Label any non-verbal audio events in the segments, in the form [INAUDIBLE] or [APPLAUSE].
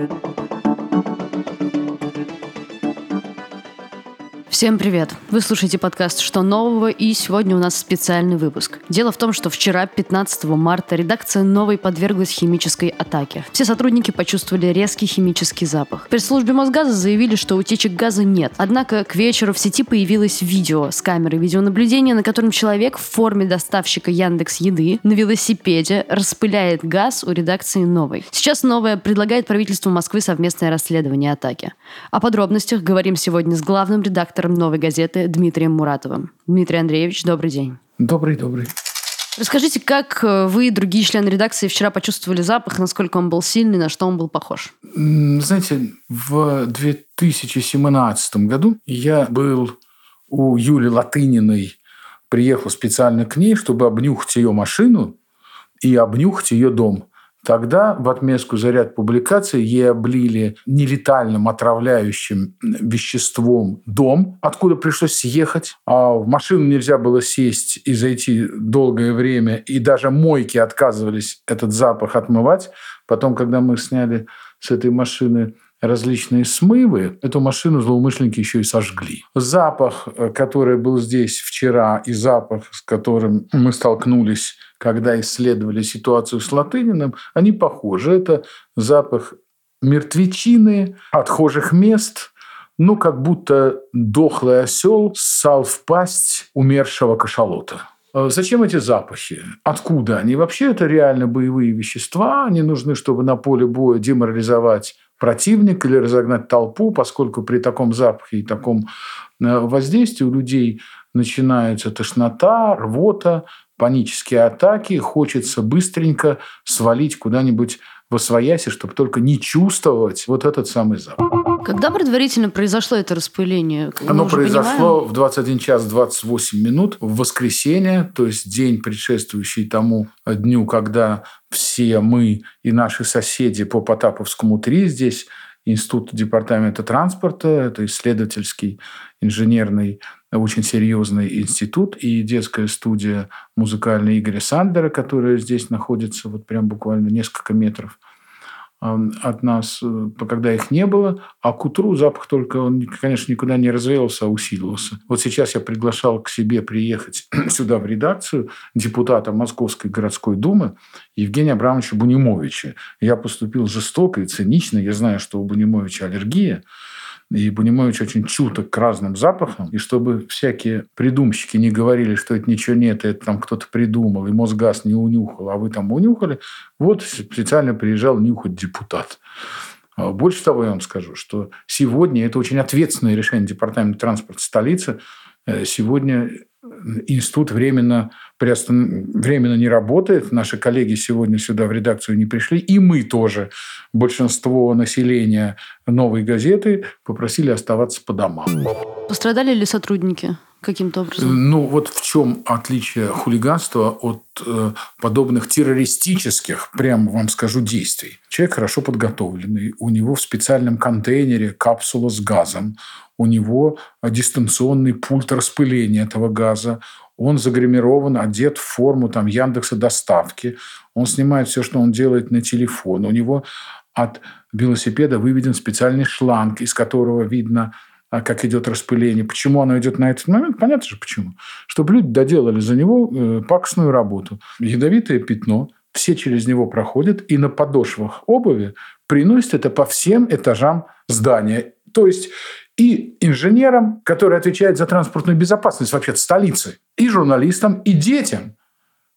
Thank you. Всем привет! Вы слушаете подкаст «Что нового?» и сегодня у нас специальный выпуск. Дело в том, что вчера, 15 марта, редакция «Новой» подверглась химической атаке. Все сотрудники почувствовали резкий химический запах. В пресс-службе Мосгаза заявили, что утечек газа нет. Однако к вечеру в сети появилось видео с камеры видеонаблюдения, на котором человек в форме доставщика Яндекс Еды на велосипеде распыляет газ у редакции «Новой». Сейчас «Новая» предлагает правительству Москвы совместное расследование атаки. О подробностях говорим сегодня с главным редактором редактором «Новой газеты» Дмитрием Муратовым. Дмитрий Андреевич, добрый день. Добрый, добрый. Расскажите, как э, вы и другие члены редакции вчера почувствовали запах, насколько он был сильный, на что он был похож? Знаете, в 2017 году я был у Юли Латыниной, приехал специально к ней, чтобы обнюхать ее машину и обнюхать ее дом. Тогда в отместку за ряд публикаций ей облили нелетальным отравляющим веществом дом, откуда пришлось съехать. А в машину нельзя было сесть и зайти долгое время. И даже мойки отказывались этот запах отмывать. Потом, когда мы сняли с этой машины различные смывы, эту машину злоумышленники еще и сожгли. Запах, э, который был здесь вчера, и запах, с которым мы столкнулись когда исследовали ситуацию с Латыниным, они похожи. Это запах мертвечины, отхожих мест, ну, как будто дохлый осел ссал в пасть умершего кашалота. А зачем эти запахи? Откуда они? Вообще это реально боевые вещества. Они нужны, чтобы на поле боя деморализовать противника или разогнать толпу, поскольку при таком запахе и таком э, воздействии у людей начинается тошнота, рвота, панические атаки, хочется быстренько свалить куда-нибудь во свояси, чтобы только не чувствовать вот этот самый запах. Когда предварительно произошло это распыление? Оно произошло понимаем? в 21 час 28 минут в воскресенье, то есть день, предшествующий тому дню, когда все мы и наши соседи по Потаповскому 3 здесь Институт департамента транспорта, это исследовательский инженерный очень серьезный институт и детская студия музыкальная Игоря Сандера, которая здесь находится вот прям буквально несколько метров от нас, э, когда их не было, а к утру запах только, он, конечно, никуда не развеялся, а усилился. Вот сейчас я приглашал к себе приехать [CLEARS THROAT] сюда в редакцию депутата Московской городской думы Евгения Абрамовича Бунимовича. Я поступил жестоко и цинично. Я знаю, что у Бунимовича аллергия. И Бунимович очень чуток к разным запахам. И чтобы всякие придумщики не говорили, что это ничего нет, это там кто-то придумал, и Мосгаз не унюхал, а вы там унюхали, вот специально приезжал нюхать депутат. А больше того, я вам скажу, что сегодня это очень ответственное решение Департамента транспорта столицы. Э, сегодня институт временно, приостан... временно не работает. Наши коллеги сегодня сюда в редакцию не пришли. И мы тоже, большинство населения новой газеты, попросили оставаться по домам. Пострадали ли сотрудники? Каким-то образом? Ну, вот в чем отличие хулиганства от э, подобных террористических, прямо вам скажу, действий. Человек хорошо подготовленный, у него в специальном контейнере капсула с газом, у него дистанционный пульт распыления этого газа, он загримирован, одет в форму там, Яндекса доставки, он снимает все, что он делает на телефон, у него от велосипеда выведен специальный шланг, из которого видно, как идет распыление. Почему оно идет на этот момент? Понятно же почему. Чтобы люди доделали за него э, пакостную работу. Ядовитое пятно, все через него проходят, и на подошвах обуви приносят это по всем этажам здания. То есть и инженерам, которые отвечают за транспортную безопасность вообще столицы, и журналистам, и детям,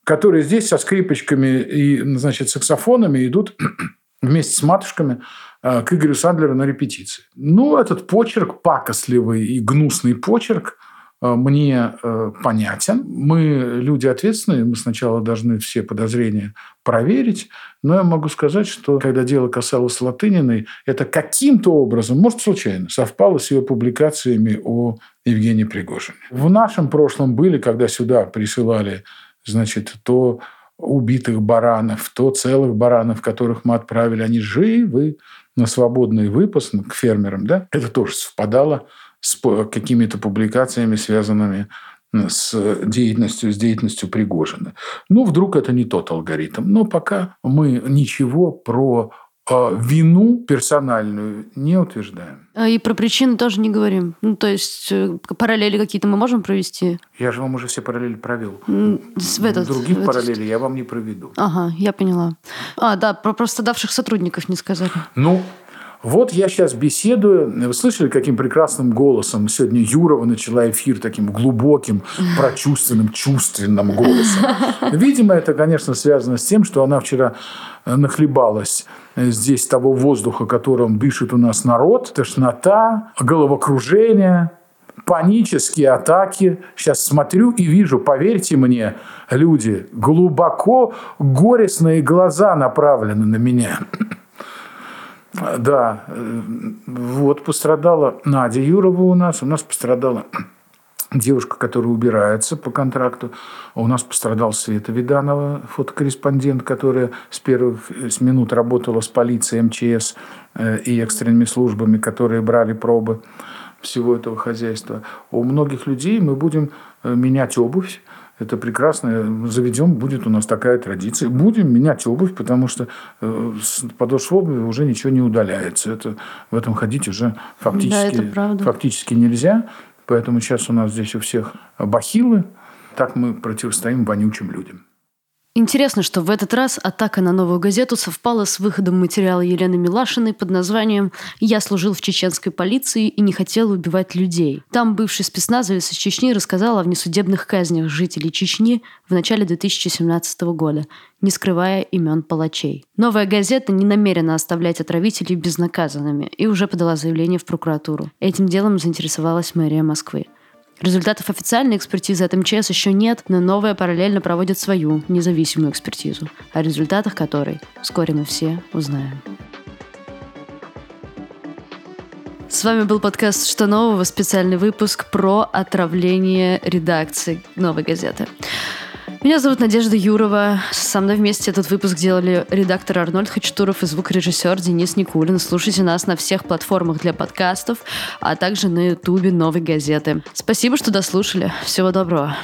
которые здесь со скрипочками и значит, саксофонами идут [CLEARS THROAT] вместе с матушками к Игорю Сандлеру на репетиции. Ну, этот почерк, пакостливый и гнусный почерк – Э, мне э, понятен. Мы люди ответственные, мы сначала должны все подозрения проверить. Но я могу сказать, что когда дело касалось Латыниной, это каким-то образом, может, случайно, совпало с ее публикациями о Евгении Пригожине. В нашем прошлом были, когда сюда присылали, значит, то убитых баранов, то целых баранов, которых мы отправили, они живы на свободный выпас к фермерам, да, это тоже совпадало с какими-то публикациями, связанными с деятельностью, с деятельностью Пригожина. Ну, вдруг это не тот алгоритм. Но пока мы ничего про вину персональную не утверждаем. А И про причины тоже не говорим. Ну, то есть э, параллели какие-то мы можем провести? Я же вам уже все параллели провел. В этот- Других в этот- параллелей я вам не проведу. Ага, я поняла. А, да, про пострадавших сотрудников не сказали. Ну, вот я сейчас беседую. Вы слышали, каким прекрасным голосом сегодня Юрова начала эфир таким глубоким, [LAUGHS] прочувственным, чувственным голосом. [LAUGHS] Видимо, это, конечно, связано с тем, что она вчера э, нахлебалась здесь того воздуха, которым дышит у нас народ. Тошнота, головокружение, панические атаки. Сейчас смотрю и вижу, поверьте мне, люди, глубоко горестные глаза направлены на меня. Да, э, вот пострадала Надя Юрова у нас, у нас пострадала девушка, которая убирается по контракту. А У нас пострадал Света Виданова, фотокорреспондент, которая с первых с минут работала с полицией, МЧС э, и экстренными службами, которые брали пробы всего этого хозяйства. У многих людей мы будем э, менять обувь. Это прекрасно. Заведем, будет у нас такая традиция. Будем менять обувь, потому что э, с подошв обуви уже ничего не удаляется. Это, в этом ходить уже фактически, это правда. фактически нельзя. Поэтому сейчас у нас здесь у всех бахилы. Так мы противостоим вонючим людям. Интересно, что в этот раз атака на новую газету совпала с выходом материала Елены Милашиной под названием «Я служил в чеченской полиции и не хотел убивать людей». Там бывший спецназовец из Чечни рассказал о внесудебных казнях жителей Чечни в начале 2017 года, не скрывая имен палачей. Новая газета не намерена оставлять отравителей безнаказанными и уже подала заявление в прокуратуру. Этим делом заинтересовалась мэрия Москвы. Результатов официальной экспертизы от МЧС еще нет, но новая параллельно проводит свою независимую экспертизу, о результатах которой вскоре мы все узнаем. С вами был подкаст «Что нового?» специальный выпуск про отравление редакции «Новой газеты». Меня зовут Надежда Юрова. Со мной вместе этот выпуск делали редактор Арнольд Хачатуров и звукорежиссер Денис Никулин. Слушайте нас на всех платформах для подкастов, а также на ютубе «Новой газеты». Спасибо, что дослушали. Всего доброго.